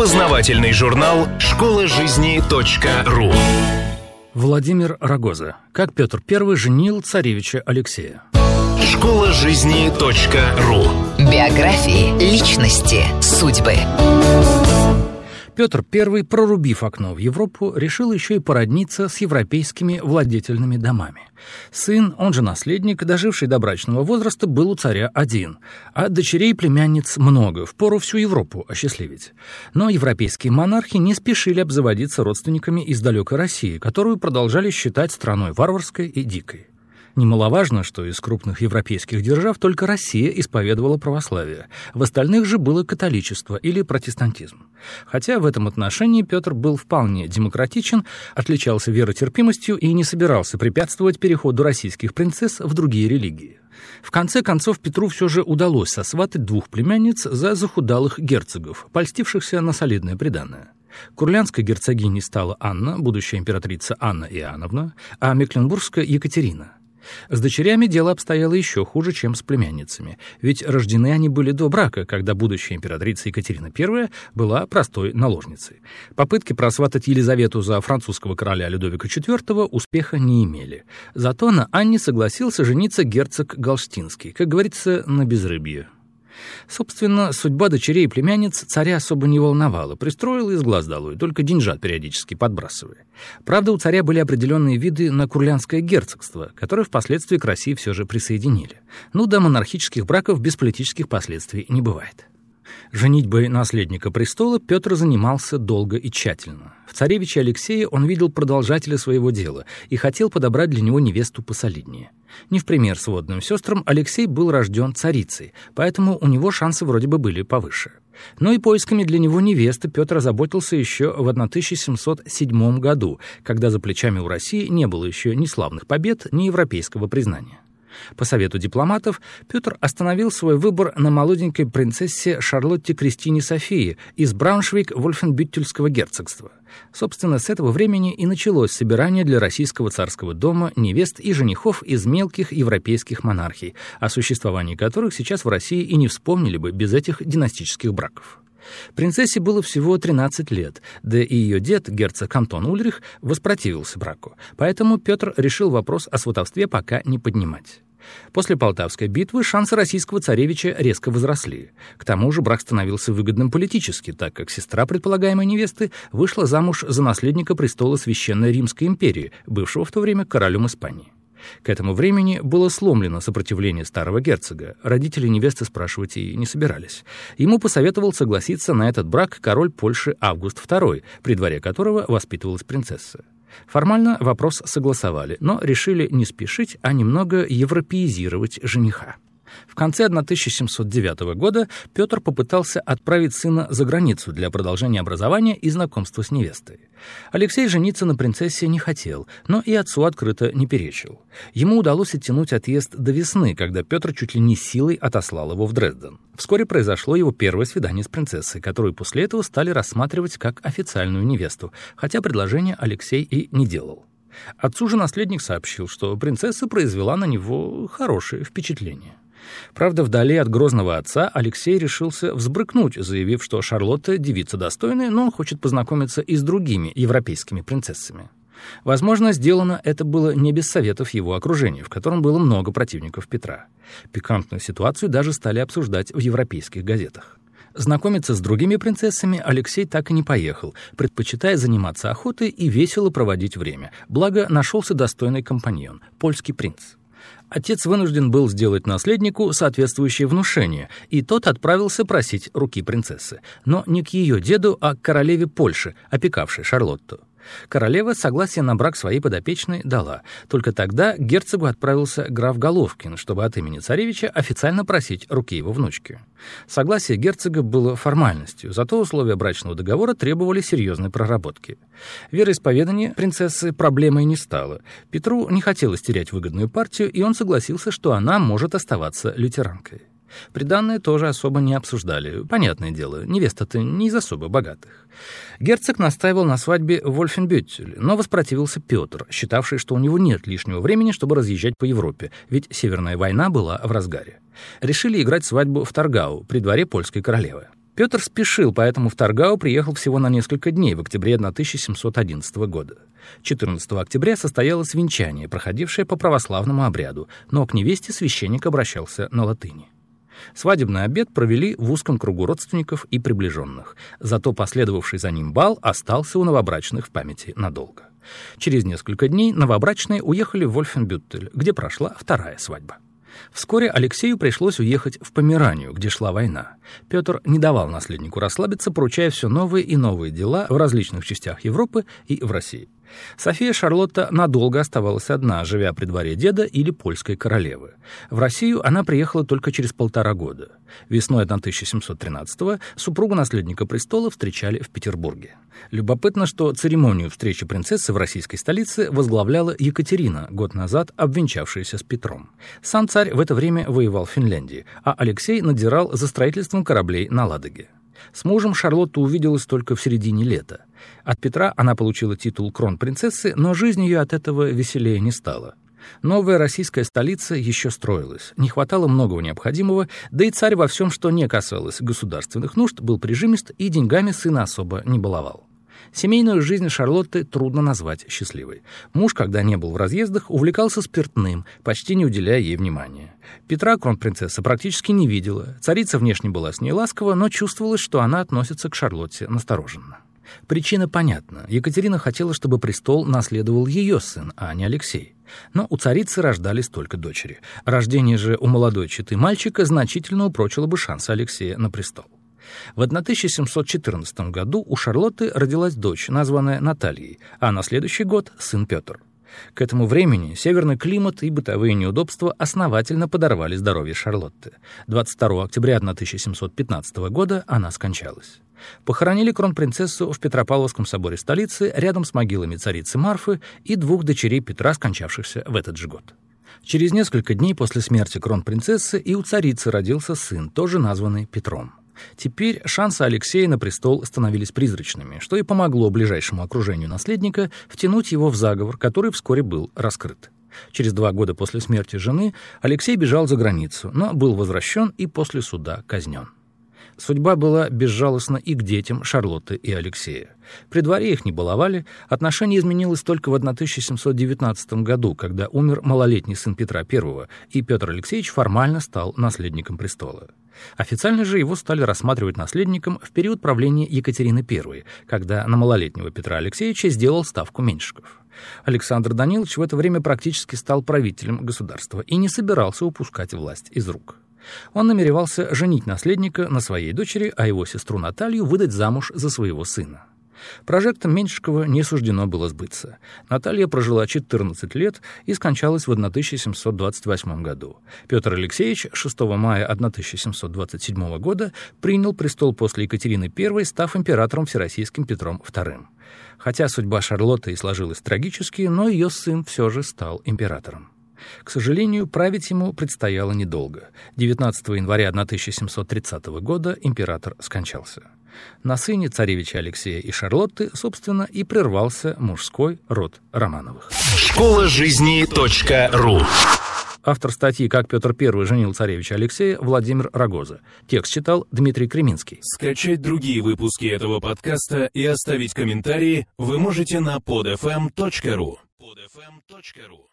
Познавательный журнал «Школа жизни .ру» Владимир Рогоза. Как Петр I женил царевича Алексея. Школа жизни .ру Биографии, личности, судьбы. Петр I, прорубив окно в Европу, решил еще и породниться с европейскими владетельными домами. Сын, он же наследник, доживший до брачного возраста, был у царя один, а дочерей племянниц много, впору всю Европу осчастливить. Но европейские монархи не спешили обзаводиться родственниками из далекой России, которую продолжали считать страной варварской и дикой. Немаловажно, что из крупных европейских держав только Россия исповедовала православие, в остальных же было католичество или протестантизм. Хотя в этом отношении Петр был вполне демократичен, отличался веротерпимостью и не собирался препятствовать переходу российских принцесс в другие религии. В конце концов Петру все же удалось сосватать двух племянниц за захудалых герцогов, польстившихся на солидное приданное. Курлянской герцогиней стала Анна, будущая императрица Анна Иоанновна, а Мекленбургская — Екатерина. С дочерями дело обстояло еще хуже, чем с племянницами, ведь рождены они были до брака, когда будущая императрица Екатерина I была простой наложницей. Попытки просватать Елизавету за французского короля Людовика IV успеха не имели. Зато на Анне согласился жениться герцог Галштинский, как говорится, на безрыбье. Собственно, судьба дочерей и племянниц царя особо не волновала, пристроил из глаз долой, только деньжат периодически подбрасывая. Правда, у царя были определенные виды на Курлянское герцогство, которое впоследствии к России все же присоединили. Ну, до монархических браков без политических последствий не бывает. Женитьбой наследника престола Петр занимался долго и тщательно. В царевиче Алексее он видел продолжателя своего дела и хотел подобрать для него невесту посолиднее. Не в пример сводным сестрам, Алексей был рожден царицей, поэтому у него шансы вроде бы были повыше. Но и поисками для него невесты Петр озаботился еще в 1707 году, когда за плечами у России не было еще ни славных побед, ни европейского признания. По совету дипломатов Петр остановил свой выбор на молоденькой принцессе Шарлотте Кристине Софии из Брауншвейг-Вольфенбюттельского герцогства. Собственно, с этого времени и началось собирание для российского царского дома невест и женихов из мелких европейских монархий, о существовании которых сейчас в России и не вспомнили бы без этих династических браков. Принцессе было всего 13 лет, да и ее дед, герцог Антон Ульрих, воспротивился браку, поэтому Петр решил вопрос о сватовстве пока не поднимать. После Полтавской битвы шансы российского царевича резко возросли. К тому же брак становился выгодным политически, так как сестра предполагаемой невесты вышла замуж за наследника престола Священной Римской империи, бывшего в то время королем Испании. К этому времени было сломлено сопротивление старого герцога. Родители невесты спрашивать и не собирались. Ему посоветовал согласиться на этот брак король Польши Август II, при дворе которого воспитывалась принцесса. Формально вопрос согласовали, но решили не спешить, а немного европеизировать жениха. В конце 1709 года Петр попытался отправить сына за границу для продолжения образования и знакомства с невестой. Алексей жениться на принцессе не хотел, но и отцу открыто не перечил. Ему удалось оттянуть отъезд до весны, когда Петр чуть ли не силой отослал его в Дрезден. Вскоре произошло его первое свидание с принцессой, которую после этого стали рассматривать как официальную невесту, хотя предложение Алексей и не делал. Отцу же наследник сообщил, что принцесса произвела на него хорошее впечатление. Правда, вдали от грозного отца Алексей решился взбрыкнуть, заявив, что Шарлотта девица достойная, но хочет познакомиться и с другими европейскими принцессами. Возможно, сделано это было не без советов его окружения, в котором было много противников Петра. Пикантную ситуацию даже стали обсуждать в европейских газетах. Знакомиться с другими принцессами Алексей так и не поехал, предпочитая заниматься охотой и весело проводить время. Благо, нашелся достойный компаньон — польский принц. Отец вынужден был сделать наследнику соответствующее внушение, и тот отправился просить руки принцессы, но не к ее деду, а к королеве Польши, опекавшей Шарлотту. Королева согласие на брак своей подопечной дала. Только тогда к герцогу отправился граф Головкин, чтобы от имени царевича официально просить руки его внучки. Согласие герцога было формальностью, зато условия брачного договора требовали серьезной проработки. Вероисповедание принцессы проблемой не стало. Петру не хотелось терять выгодную партию, и он согласился, что она может оставаться лютеранкой. Приданное тоже особо не обсуждали. Понятное дело, невеста-то не из особо богатых. Герцог настаивал на свадьбе в Вольфенбюттеле, но воспротивился Петр, считавший, что у него нет лишнего времени, чтобы разъезжать по Европе, ведь Северная война была в разгаре. Решили играть свадьбу в Таргау, при дворе польской королевы. Петр спешил, поэтому в Таргау приехал всего на несколько дней в октябре 1711 года. 14 октября состоялось венчание, проходившее по православному обряду, но к невесте священник обращался на латыни. Свадебный обед провели в узком кругу родственников и приближенных, зато последовавший за ним бал остался у новобрачных в памяти надолго. Через несколько дней новобрачные уехали в Вольфенбюттель, где прошла вторая свадьба. Вскоре Алексею пришлось уехать в Померанию, где шла война. Петр не давал наследнику расслабиться, поручая все новые и новые дела в различных частях Европы и в России. София Шарлотта надолго оставалась одна, живя при дворе деда или польской королевы. В Россию она приехала только через полтора года. Весной 1713-го супругу наследника престола встречали в Петербурге. Любопытно, что церемонию встречи принцессы в российской столице возглавляла Екатерина, год назад обвенчавшаяся с Петром. Сам царь в это время воевал в Финляндии, а Алексей надзирал за строительством кораблей на Ладоге. С мужем Шарлотта увиделась только в середине лета. От Петра она получила титул кронпринцессы, но жизнь ее от этого веселее не стала. Новая российская столица еще строилась, не хватало многого необходимого, да и царь во всем, что не касалось государственных нужд, был прижимист и деньгами сына особо не баловал. Семейную жизнь Шарлотты трудно назвать счастливой. Муж, когда не был в разъездах, увлекался спиртным, почти не уделяя ей внимания. Петра кронпринцесса практически не видела. Царица внешне была с ней ласкова, но чувствовалось, что она относится к Шарлотте настороженно. Причина понятна. Екатерина хотела, чтобы престол наследовал ее сын, а не Алексей. Но у царицы рождались только дочери. Рождение же у молодой четы мальчика значительно упрочило бы шансы Алексея на престол. В 1714 году у Шарлотты родилась дочь, названная Натальей, а на следующий год — сын Петр. К этому времени северный климат и бытовые неудобства основательно подорвали здоровье Шарлотты. 22 октября 1715 года она скончалась. Похоронили кронпринцессу в Петропавловском соборе столицы рядом с могилами царицы Марфы и двух дочерей Петра, скончавшихся в этот же год. Через несколько дней после смерти кронпринцессы и у царицы родился сын, тоже названный Петром. Теперь шансы Алексея на престол становились призрачными, что и помогло ближайшему окружению наследника втянуть его в заговор, который вскоре был раскрыт. Через два года после смерти жены Алексей бежал за границу, но был возвращен и после суда казнен. Судьба была безжалостна и к детям Шарлотты и Алексея. При дворе их не баловали, отношение изменилось только в 1719 году, когда умер малолетний сын Петра I, и Петр Алексеевич формально стал наследником престола. Официально же его стали рассматривать наследником в период правления Екатерины I, когда на малолетнего Петра Алексеевича сделал ставку Меньшиков. Александр Данилович в это время практически стал правителем государства и не собирался упускать власть из рук. Он намеревался женить наследника на своей дочери, а его сестру Наталью выдать замуж за своего сына. Прожектам Меньшикова не суждено было сбыться. Наталья прожила 14 лет и скончалась в 1728 году. Петр Алексеевич 6 мая 1727 года принял престол после Екатерины I, став императором Всероссийским Петром II. Хотя судьба Шарлотты и сложилась трагически, но ее сын все же стал императором. К сожалению, править ему предстояло недолго. 19 января 1730 года император скончался. На сыне царевича Алексея и Шарлотты, собственно, и прервался мужской род Романовых. Школа жизни .ру Автор статьи «Как Петр I женил царевича Алексея» Владимир Рогоза. Текст читал Дмитрий Креминский. Скачать другие выпуски этого подкаста и оставить комментарии вы можете на podfm.ru. podfm.ru